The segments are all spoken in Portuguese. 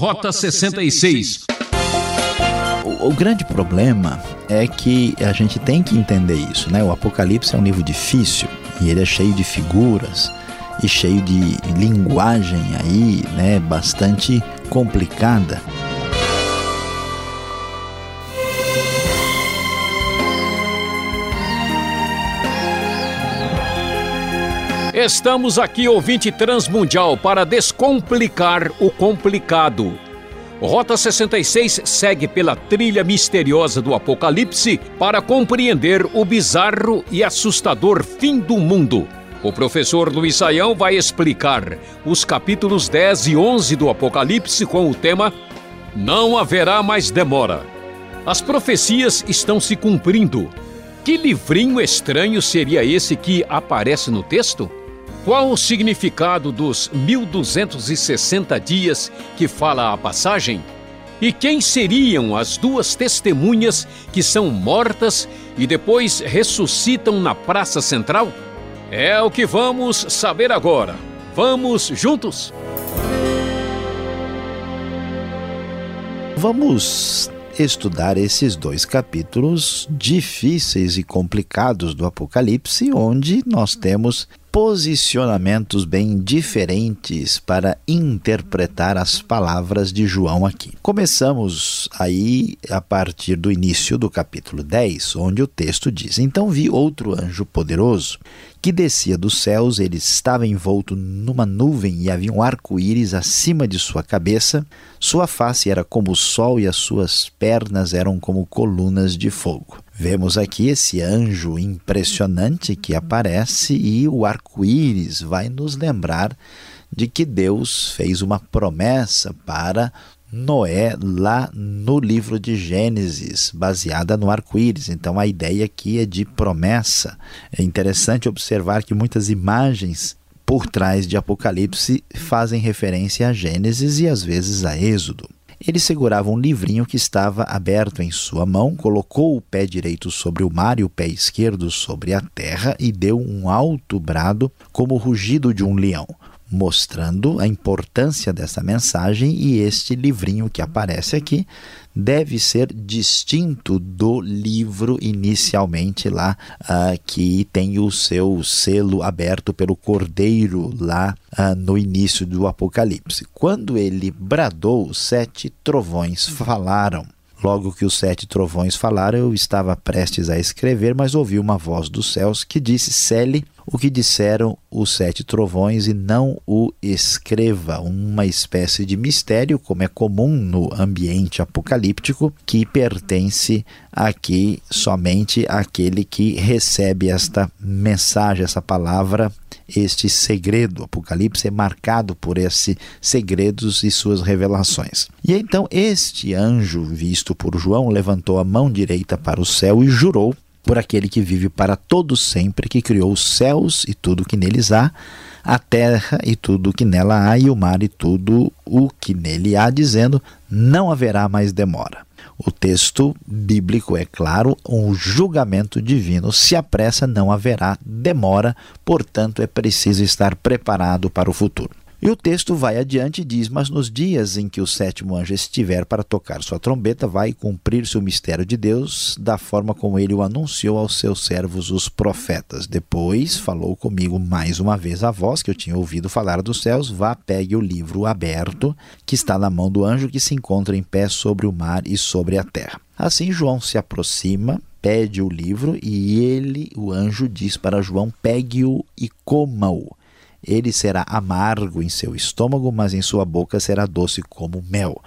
Rota 66. O, o, grande problema é que a gente tem que entender isso, né? O Apocalipse é um livro difícil e ele é cheio de figuras e cheio de linguagem aí, né? Bastante complicada. Estamos aqui, ouvinte transmundial, para descomplicar o complicado. Rota 66 segue pela trilha misteriosa do Apocalipse para compreender o bizarro e assustador fim do mundo. O professor Luiz Saião vai explicar os capítulos 10 e 11 do Apocalipse com o tema Não haverá mais demora. As profecias estão se cumprindo. Que livrinho estranho seria esse que aparece no texto? Qual o significado dos 1260 dias que fala a passagem? E quem seriam as duas testemunhas que são mortas e depois ressuscitam na Praça Central? É o que vamos saber agora. Vamos juntos? Vamos estudar esses dois capítulos difíceis e complicados do Apocalipse, onde nós temos posicionamentos bem diferentes para interpretar as palavras de João aqui. Começamos aí a partir do início do capítulo 10, onde o texto diz: Então vi outro anjo poderoso que descia dos céus, ele estava envolto numa nuvem e havia um arco-íris acima de sua cabeça. Sua face era como o sol e as suas pernas eram como colunas de fogo. Vemos aqui esse anjo impressionante que aparece e o arco-íris vai nos lembrar de que Deus fez uma promessa para Noé lá no livro de Gênesis, baseada no arco-íris. Então a ideia aqui é de promessa. É interessante observar que muitas imagens por trás de Apocalipse fazem referência a Gênesis e às vezes a Êxodo. Ele segurava um livrinho que estava aberto em sua mão, colocou o pé direito sobre o mar e o pé esquerdo sobre a terra e deu um alto brado como o rugido de um leão mostrando a importância dessa mensagem e este livrinho que aparece aqui deve ser distinto do livro inicialmente lá uh, que tem o seu selo aberto pelo cordeiro lá uh, no início do Apocalipse. Quando ele bradou, sete trovões falaram. Logo que os sete trovões falaram, eu estava prestes a escrever, mas ouvi uma voz dos céus que disse: Cele o que disseram os sete trovões e não o escreva. Uma espécie de mistério, como é comum no ambiente apocalíptico, que pertence aqui somente àquele que recebe esta mensagem, essa palavra este segredo. O Apocalipse é marcado por esses segredos e suas revelações. E então este anjo, visto por João, levantou a mão direita para o céu e jurou por aquele que vive para todo sempre, que criou os céus e tudo que neles há, a terra e tudo o que nela há, e o mar e tudo o que nele há, dizendo: não haverá mais demora. O texto bíblico é claro, um julgamento divino se apressa, não haverá demora, portanto é preciso estar preparado para o futuro. E o texto vai adiante e diz: Mas nos dias em que o sétimo anjo estiver para tocar sua trombeta, vai cumprir-se o mistério de Deus, da forma como ele o anunciou aos seus servos, os profetas. Depois falou comigo mais uma vez a voz que eu tinha ouvido falar dos céus: Vá, pegue o livro aberto que está na mão do anjo que se encontra em pé sobre o mar e sobre a terra. Assim João se aproxima, pede o livro e ele, o anjo, diz para João: pegue-o e coma-o. Ele será amargo em seu estômago, mas em sua boca será doce como mel.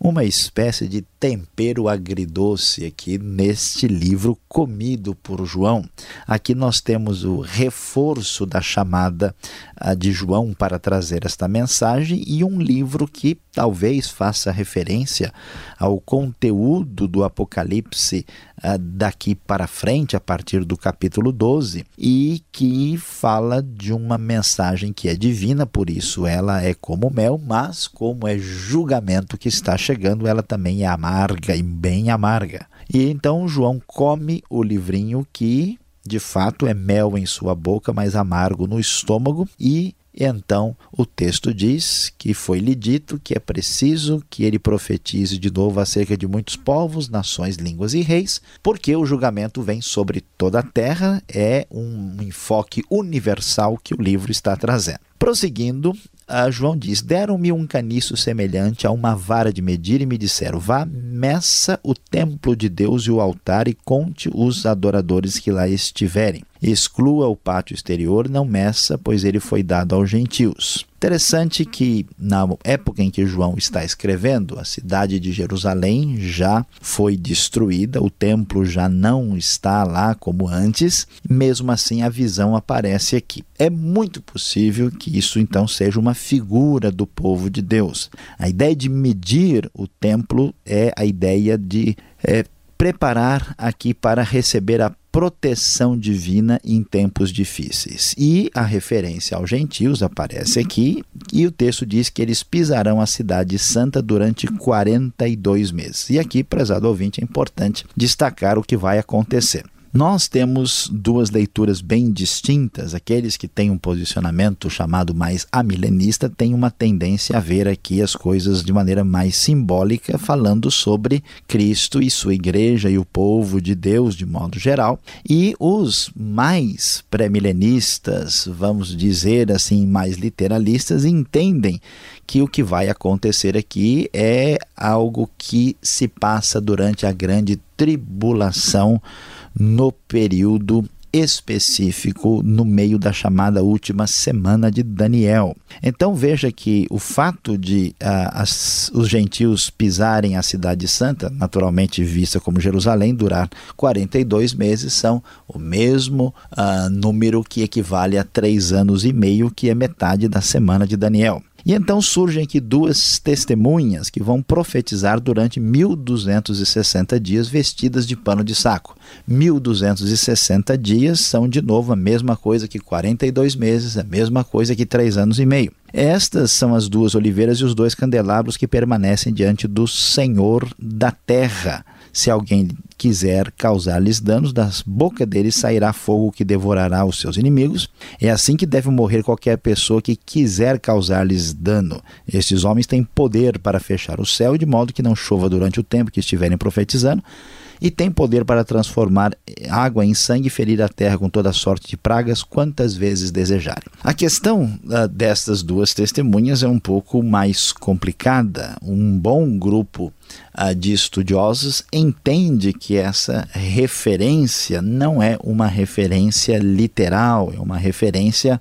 Uma espécie de tempero agridoce aqui neste livro comido por João. Aqui nós temos o reforço da chamada ah, de João para trazer esta mensagem e um livro que talvez faça referência ao conteúdo do Apocalipse ah, daqui para frente, a partir do capítulo 12, e que fala de uma mensagem que é divina, por isso ela é como mel, mas como é julgamento que está chegando, ela também é amarga amarga e bem amarga. E então João come o livrinho que de fato é mel em sua boca, mas amargo no estômago, e então o texto diz que foi-lhe dito que é preciso que ele profetize de novo acerca de muitos povos, nações, línguas e reis, porque o julgamento vem sobre toda a terra, é um enfoque universal que o livro está trazendo. Prosseguindo, João diz: Deram-me um caniço semelhante a uma vara de medir e me disseram: Vá, meça o templo de Deus e o altar e conte os adoradores que lá estiverem. Exclua o pátio exterior, não meça, pois ele foi dado aos gentios. Interessante que, na época em que João está escrevendo, a cidade de Jerusalém já foi destruída, o templo já não está lá como antes, mesmo assim a visão aparece aqui. É muito possível que isso então seja uma figura do povo de Deus. A ideia de medir o templo é a ideia de é, preparar aqui para receber a proteção divina em tempos difíceis. E a referência aos gentios aparece aqui, e o texto diz que eles pisarão a cidade santa durante 42 meses. E aqui, prezado ouvinte, é importante destacar o que vai acontecer. Nós temos duas leituras bem distintas. Aqueles que têm um posicionamento chamado mais amilenista têm uma tendência a ver aqui as coisas de maneira mais simbólica, falando sobre Cristo e sua igreja e o povo de Deus de modo geral. E os mais pré-milenistas, vamos dizer assim, mais literalistas, entendem que o que vai acontecer aqui é algo que se passa durante a grande tribulação no período específico no meio da chamada última semana de Daniel. Então veja que o fato de uh, as, os gentios pisarem a cidade santa, naturalmente vista como Jerusalém, durar 42 meses, são o mesmo uh, número que equivale a três anos e meio, que é metade da semana de Daniel. E então surgem aqui duas testemunhas que vão profetizar durante 1260 dias vestidas de pano de saco. 1260 dias são de novo a mesma coisa que 42 meses, a mesma coisa que três anos e meio. Estas são as duas oliveiras e os dois candelabros que permanecem diante do Senhor da terra. Se alguém quiser causar-lhes danos, da boca deles sairá fogo que devorará os seus inimigos. É assim que deve morrer qualquer pessoa que quiser causar-lhes dano. Estes homens têm poder para fechar o céu, de modo que não chova durante o tempo que estiverem profetizando e tem poder para transformar água em sangue e ferir a terra com toda sorte de pragas quantas vezes desejarem. A questão uh, destas duas testemunhas é um pouco mais complicada. Um bom grupo uh, de estudiosos entende que essa referência não é uma referência literal, é uma referência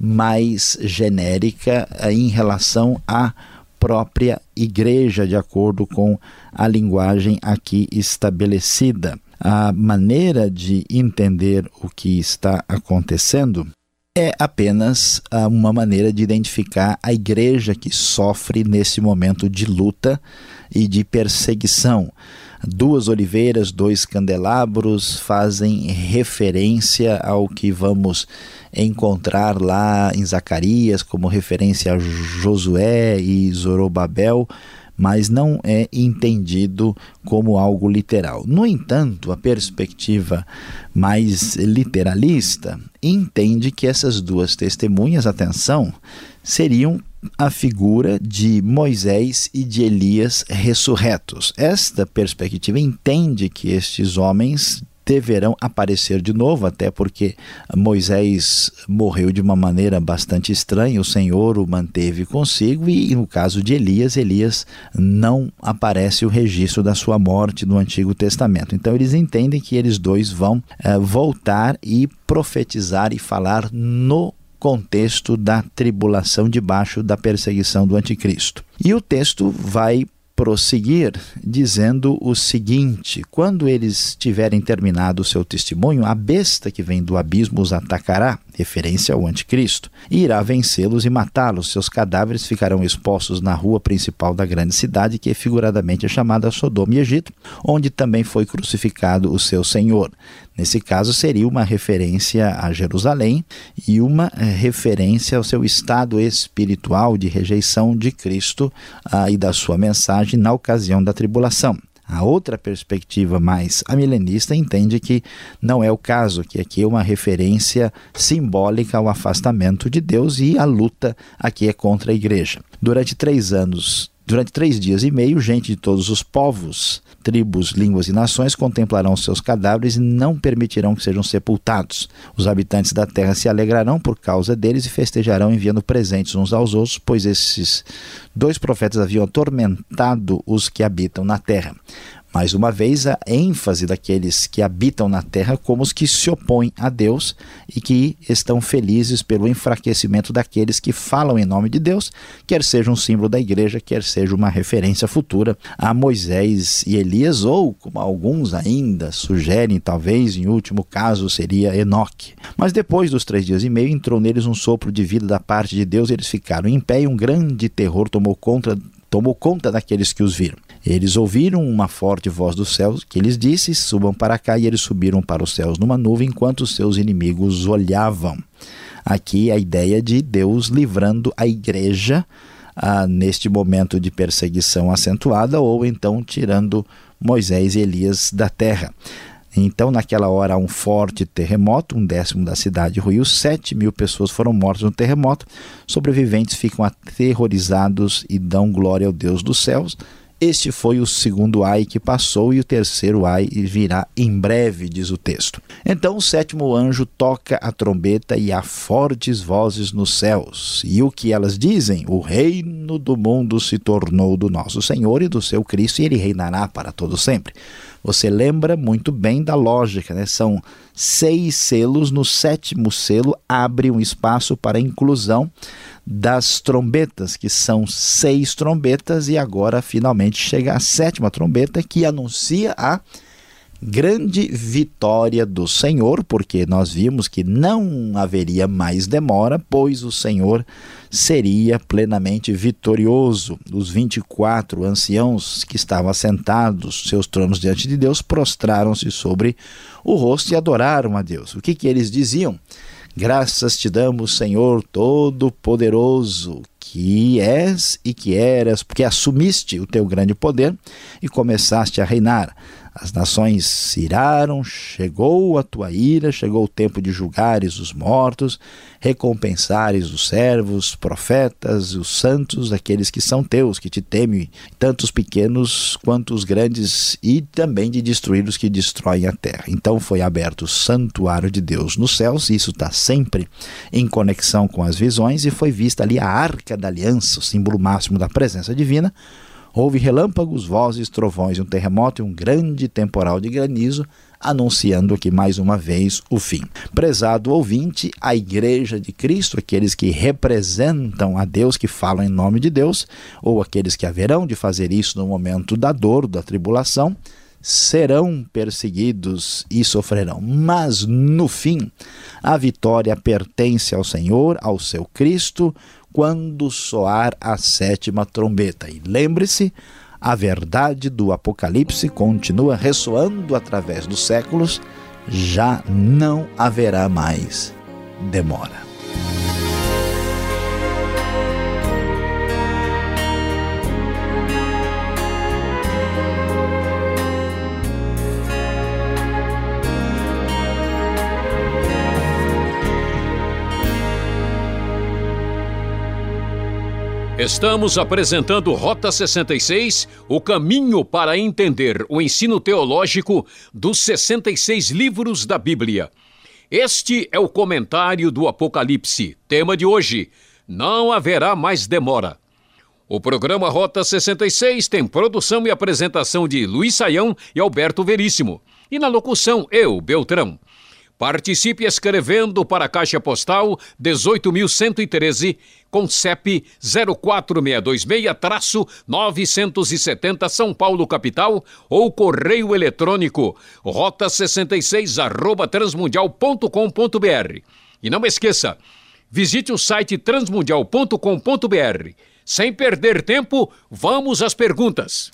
mais genérica uh, em relação a própria igreja, de acordo com a linguagem aqui estabelecida. A maneira de entender o que está acontecendo é apenas ah, uma maneira de identificar a igreja que sofre nesse momento de luta e de perseguição. Duas oliveiras, dois candelabros fazem referência ao que vamos encontrar lá em Zacarias, como referência a Josué e Zorobabel, mas não é entendido como algo literal. No entanto, a perspectiva mais literalista entende que essas duas testemunhas, atenção, seriam a figura de Moisés e de Elias ressurretos. Esta perspectiva entende que estes homens deverão aparecer de novo, até porque Moisés morreu de uma maneira bastante estranha, o Senhor o manteve consigo, e no caso de Elias, Elias não aparece o registro da sua morte no Antigo Testamento. Então eles entendem que eles dois vão é, voltar e profetizar e falar no contexto da tribulação debaixo da perseguição do anticristo. E o texto vai prosseguir dizendo o seguinte: quando eles tiverem terminado o seu testemunho, a besta que vem do abismo os atacará, referência ao anticristo, e irá vencê-los e matá-los. Seus cadáveres ficarão expostos na rua principal da grande cidade, que figuradamente é chamada Sodoma e Egito, onde também foi crucificado o seu Senhor. Nesse caso, seria uma referência a Jerusalém e uma eh, referência ao seu estado espiritual de rejeição de Cristo ah, e da sua mensagem na ocasião da tribulação. A outra perspectiva mais amilenista entende que não é o caso, que aqui é uma referência simbólica ao afastamento de Deus e a luta aqui é contra a igreja. Durante três anos Durante três dias e meio, gente de todos os povos, tribos, línguas e nações contemplarão seus cadáveres e não permitirão que sejam sepultados. Os habitantes da terra se alegrarão por causa deles e festejarão enviando presentes uns aos outros, pois esses dois profetas haviam atormentado os que habitam na terra. Mais uma vez, a ênfase daqueles que habitam na terra como os que se opõem a Deus e que estão felizes pelo enfraquecimento daqueles que falam em nome de Deus, quer seja um símbolo da igreja, quer seja uma referência futura a Moisés e Elias, ou, como alguns ainda sugerem, talvez em último caso seria Enoque. Mas depois dos três dias e meio, entrou neles um sopro de vida da parte de Deus, eles ficaram em pé e um grande terror tomou conta tomou conta daqueles que os viram. Eles ouviram uma forte voz dos céus que lhes disse: Subam para cá, e eles subiram para os céus numa nuvem enquanto seus inimigos olhavam. Aqui a ideia de Deus livrando a igreja ah, neste momento de perseguição acentuada, ou então tirando Moisés e Elias da terra. Então, naquela hora, um forte terremoto, um décimo da cidade ruiu, sete mil pessoas foram mortas no terremoto. Sobreviventes ficam aterrorizados e dão glória ao Deus dos céus. Este foi o segundo ai que passou, e o terceiro ai virá em breve, diz o texto. Então o sétimo anjo toca a trombeta e há fortes vozes nos céus. E o que elas dizem? O reino do mundo se tornou do nosso Senhor e do seu Cristo, e ele reinará para todo sempre. Você lembra muito bem da lógica, né? São seis selos, no sétimo selo abre um espaço para a inclusão das trombetas, que são seis trombetas, e agora finalmente chega a sétima trombeta que anuncia a grande vitória do Senhor, porque nós vimos que não haveria mais demora, pois o Senhor seria plenamente vitorioso. Os 24 anciãos que estavam assentados, seus tronos diante de Deus, prostraram-se sobre o rosto e adoraram a Deus. O que, que eles diziam? Graças te damos, Senhor Todo-Poderoso, que és e que eras, porque assumiste o teu grande poder e começaste a reinar. As nações se iraram, chegou a tua ira, chegou o tempo de julgares os mortos, recompensares os servos, profetas, os santos, aqueles que são teus, que te temem, tanto os pequenos quanto os grandes, e também de destruir os que destroem a terra. Então foi aberto o santuário de Deus nos céus, isso está sempre em conexão com as visões, e foi vista ali a arca da aliança, o símbolo máximo da presença divina Houve relâmpagos, vozes, trovões, um terremoto e um grande temporal de granizo, anunciando aqui mais uma vez o fim. Prezado ouvinte, a Igreja de Cristo, aqueles que representam a Deus, que falam em nome de Deus, ou aqueles que haverão de fazer isso no momento da dor, da tribulação, serão perseguidos e sofrerão. Mas no fim, a vitória pertence ao Senhor, ao seu Cristo, quando soar a sétima trombeta. E lembre-se, a verdade do Apocalipse continua ressoando através dos séculos, já não haverá mais demora. Estamos apresentando Rota 66, o caminho para entender o ensino teológico dos 66 livros da Bíblia. Este é o comentário do Apocalipse. Tema de hoje: Não haverá mais demora. O programa Rota 66 tem produção e apresentação de Luiz Saião e Alberto Veríssimo. E na locução, eu, Beltrão. Participe escrevendo para a Caixa Postal 18.113, com CEP 04626-970 São Paulo, capital, ou correio eletrônico rota 66 arroba transmundial.com.br. E não esqueça, visite o site transmundial.com.br. Sem perder tempo, vamos às perguntas.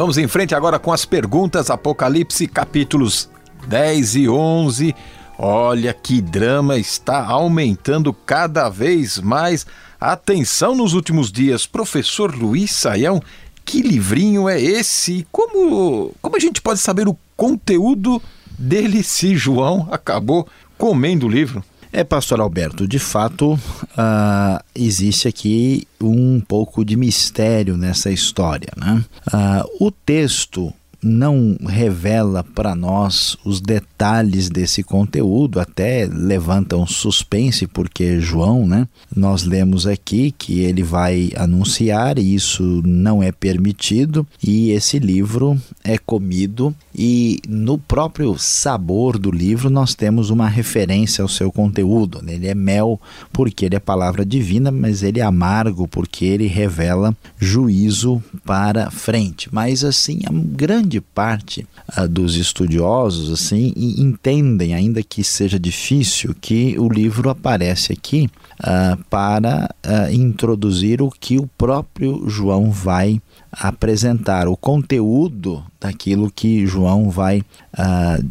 Vamos em frente agora com as perguntas, Apocalipse capítulos 10 e 11. Olha que drama está aumentando cada vez mais. Atenção nos últimos dias, professor Luiz Saião, que livrinho é esse? Como, como a gente pode saber o conteúdo dele se João acabou comendo o livro? É, pastor Alberto, de fato, uh, existe aqui um pouco de mistério nessa história. Né? Uh, o texto não revela para nós os detalhes desse conteúdo, até levanta um suspense, porque João, né? Nós lemos aqui que ele vai anunciar e isso não é permitido, e esse livro é comido, e no próprio sabor do livro nós temos uma referência ao seu conteúdo. Ele é mel porque ele é palavra divina, mas ele é amargo porque ele revela juízo para frente. Mas assim, a grande grande parte uh, dos estudiosos assim entendem, ainda que seja difícil, que o livro aparece aqui uh, para uh, introduzir o que o próprio João vai apresentar o conteúdo daquilo que João vai uh,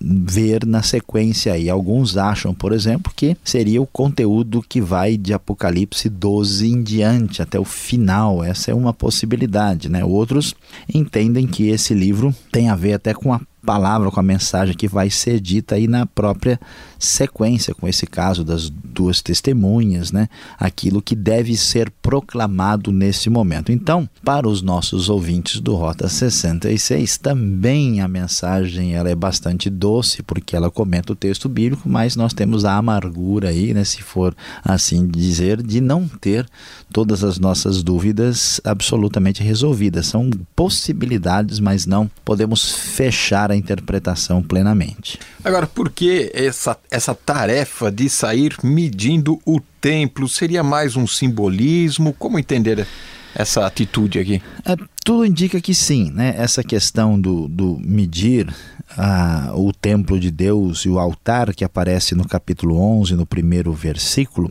ver na sequência. E alguns acham, por exemplo, que seria o conteúdo que vai de Apocalipse 12 em diante, até o final. Essa é uma possibilidade. Né? Outros entendem que esse livro tem a ver até com a palavra, com a mensagem que vai ser dita aí na própria sequência, com esse caso das duas testemunhas, né? Aquilo que deve ser proclamado nesse momento. Então, para os nossos ouvintes do Rota 66, também a mensagem ela é bastante doce, porque ela comenta o texto bíblico, mas nós temos a amargura aí, né, se for assim dizer, de não ter todas as nossas dúvidas absolutamente resolvidas. São possibilidades, mas não podemos fechar a interpretação plenamente. Agora, por que essa, essa tarefa de sair medindo o templo? Seria mais um simbolismo? Como entender essa atitude aqui? É, tudo indica que sim, né? Essa questão do, do medir ah, o templo de Deus e o altar que aparece no capítulo 11, no primeiro versículo,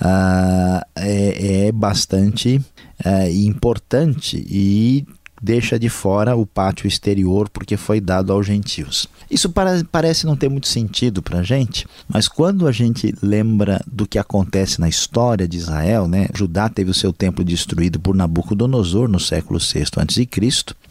ah, é, é, bastante é, importante e deixa de fora o pátio exterior porque foi dado aos gentios. Isso para, parece não ter muito sentido para a gente, mas quando a gente lembra do que acontece na história de Israel, né? Judá teve o seu templo destruído por Nabucodonosor no século VI a.C.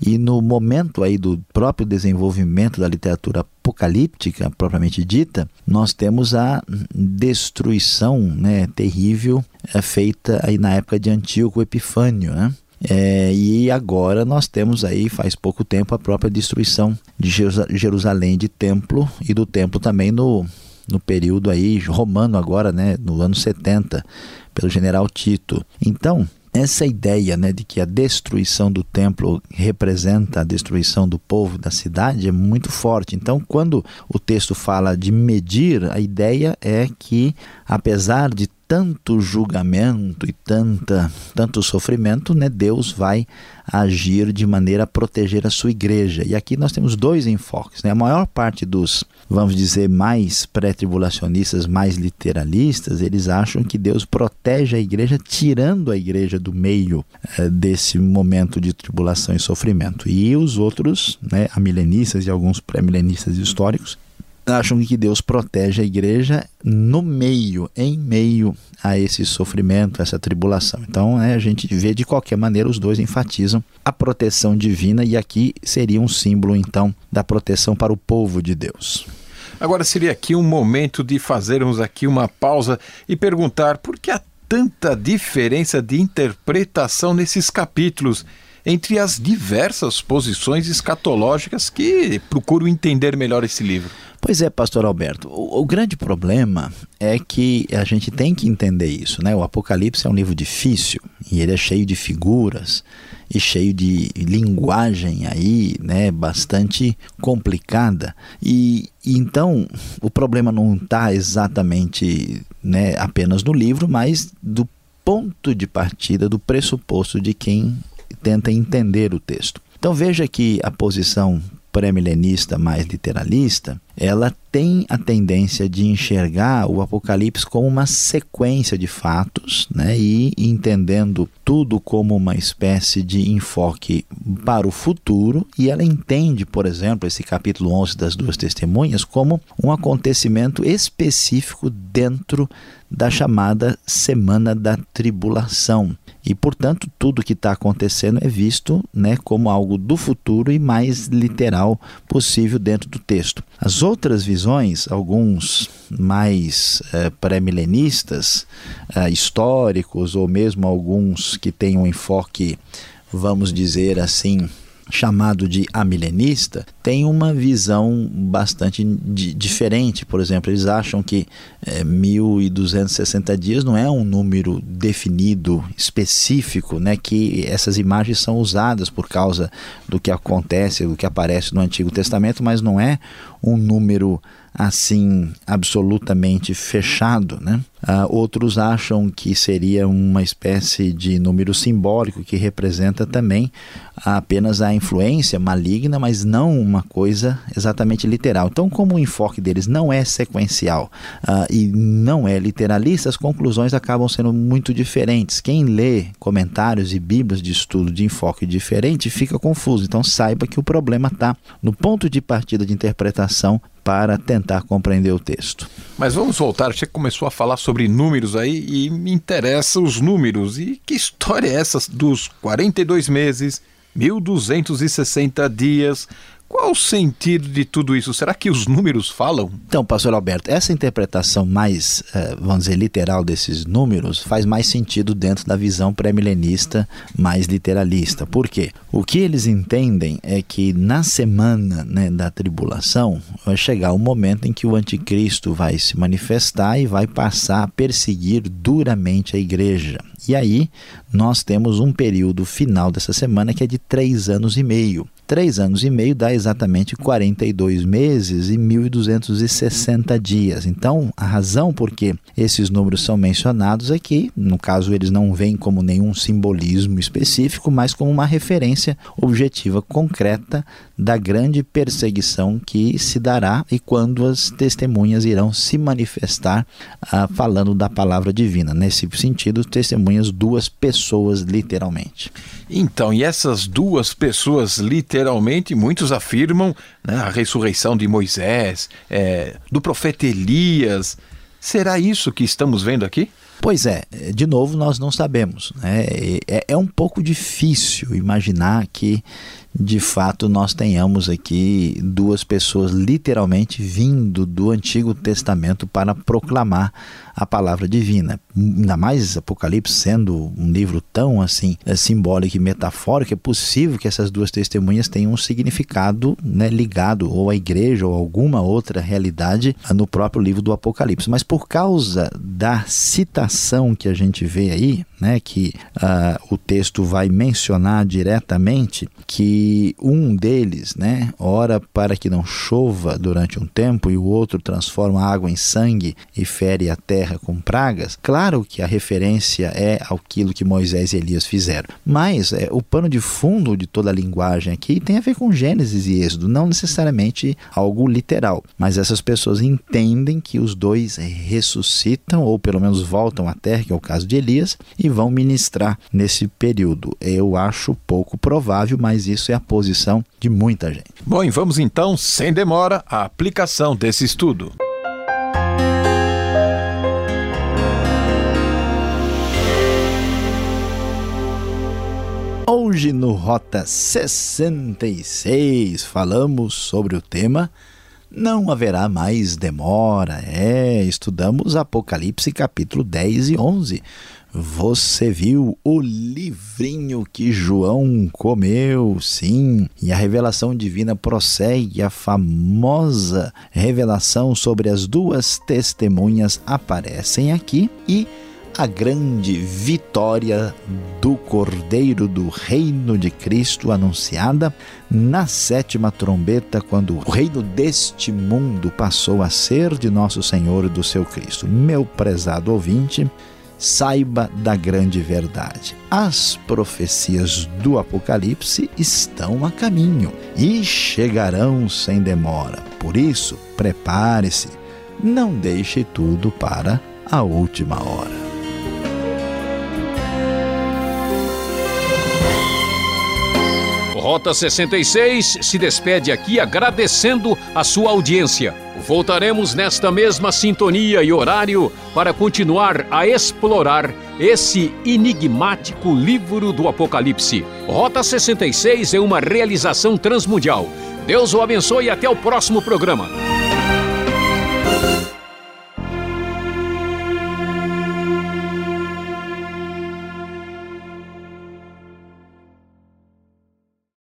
e no momento aí do próprio desenvolvimento da literatura apocalíptica propriamente dita, nós temos a destruição né, terrível é, feita aí na época de Antíoco Epifânio, né? É, e agora nós temos aí, faz pouco tempo, a própria destruição de Jerusalém de templo e do templo também no, no período aí romano agora, né, no ano 70, pelo general Tito. Então, essa ideia né, de que a destruição do templo representa a destruição do povo da cidade é muito forte. Então, quando o texto fala de medir, a ideia é que, apesar de tanto julgamento e tanta, tanto sofrimento, né, Deus vai agir de maneira a proteger a sua igreja. E aqui nós temos dois enfoques. Né? A maior parte dos, vamos dizer, mais pré-tribulacionistas, mais literalistas, eles acham que Deus protege a igreja, tirando a igreja do meio eh, desse momento de tribulação e sofrimento. E os outros, né, amilenistas e alguns pré-milenistas históricos, acham que Deus protege a igreja no meio, em meio a esse sofrimento, essa tribulação. Então, né, a gente vê de qualquer maneira os dois enfatizam a proteção divina e aqui seria um símbolo então da proteção para o povo de Deus. Agora seria aqui um momento de fazermos aqui uma pausa e perguntar por que há tanta diferença de interpretação nesses capítulos entre as diversas posições escatológicas que procuram entender melhor esse livro. Pois é, pastor Alberto, o, o, grande problema é que a gente tem que entender isso, né? O Apocalipse é um livro difícil e ele é cheio de figuras e cheio de linguagem aí, né, bastante complicada. E, então o problema não está exatamente, né, apenas no livro, mas do ponto de partida, do pressuposto de quem tenta entender o texto. Então veja que a posição pré-milenista mais literalista ela tem a tendência de enxergar o Apocalipse como uma sequência de fatos, né? E entendendo tudo como uma espécie de enfoque para o futuro, e ela entende, por exemplo, esse capítulo 11 das duas testemunhas como um acontecimento específico dentro da chamada Semana da Tribulação. E, portanto, tudo que está acontecendo é visto né, como algo do futuro e mais literal possível dentro do texto. As outras visões, alguns mais é, pré-milenistas, é, históricos, ou mesmo alguns que têm um enfoque, vamos dizer assim, chamado de amilenista, tem uma visão bastante diferente. Por exemplo, eles acham que é, 1260 dias não é um número definido, específico, né, que essas imagens são usadas por causa do que acontece, do que aparece no Antigo Testamento, mas não é um número assim absolutamente fechado, né? Uh, outros acham que seria uma espécie de número simbólico que representa também apenas a influência maligna, mas não uma coisa exatamente literal. Então, como o enfoque deles não é sequencial uh, e não é literalista, as conclusões acabam sendo muito diferentes. Quem lê comentários e bíblias de estudo de enfoque diferente fica confuso. Então, saiba que o problema está no ponto de partida de interpretação para tentar compreender o texto. Mas vamos voltar, você começou a falar sobre números aí e me interessam os números. E que história é essa dos 42 meses, 1260 dias, qual o sentido de tudo isso? Será que os números falam? Então, pastor Alberto, essa interpretação mais, eh, vamos dizer, literal desses números faz mais sentido dentro da visão pré-milenista mais literalista. Por quê? O que eles entendem é que na semana né, da tribulação vai chegar o um momento em que o anticristo vai se manifestar e vai passar a perseguir duramente a igreja. E aí nós temos um período final dessa semana que é de três anos e meio. Três anos e meio dá exatamente 42 meses e 1.260 dias. Então, a razão por que esses números são mencionados é que, no caso, eles não vêm como nenhum simbolismo específico, mas como uma referência objetiva concreta da grande perseguição que se dará e quando as testemunhas irão se manifestar ah, falando da palavra divina. Nesse sentido, testemunhas duas pessoas literalmente. Então, e essas duas pessoas, literalmente, muitos afirmam né, a ressurreição de Moisés, é, do profeta Elias. Será isso que estamos vendo aqui? Pois é, de novo, nós não sabemos. Né? É, é um pouco difícil imaginar que de fato nós tenhamos aqui duas pessoas literalmente vindo do Antigo Testamento para proclamar a palavra divina. Ainda mais Apocalipse sendo um livro tão assim é, simbólico e metafórico, é possível que essas duas testemunhas tenham um significado né, ligado ou à igreja ou alguma outra realidade no próprio livro do Apocalipse. Mas por causa da citação que a gente vê aí, né, que uh, o texto vai mencionar diretamente que um deles, né, ora para que não chova durante um tempo e o outro transforma a água em sangue e fere a terra com pragas. Claro que a referência é aquilo que Moisés e Elias fizeram, mas é, o pano de fundo de toda a linguagem aqui tem a ver com Gênesis e Êxodo, não necessariamente algo literal, mas essas pessoas entendem que os dois ressuscitam ou pelo menos voltam à terra, que é o caso de Elias, e vão ministrar nesse período. Eu acho pouco provável, mas isso é a posição de muita gente. Bom, e vamos então, sem demora, à aplicação desse estudo. Hoje no Rota 66 falamos sobre o tema Não haverá mais demora. É, estudamos Apocalipse capítulo 10 e 11. Você viu o livrinho que João comeu? Sim, e a revelação divina prossegue. A famosa revelação sobre as duas testemunhas aparecem aqui e a grande vitória do Cordeiro do Reino de Cristo anunciada na sétima trombeta, quando o reino deste mundo passou a ser de nosso Senhor e do seu Cristo. Meu prezado ouvinte, saiba da grande verdade. As profecias do Apocalipse estão a caminho e chegarão sem demora. Por isso, prepare-se, não deixe tudo para a última hora. Rota 66 se despede aqui agradecendo a sua audiência. Voltaremos nesta mesma sintonia e horário para continuar a explorar esse enigmático livro do Apocalipse. Rota 66 é uma realização transmundial. Deus o abençoe e até o próximo programa.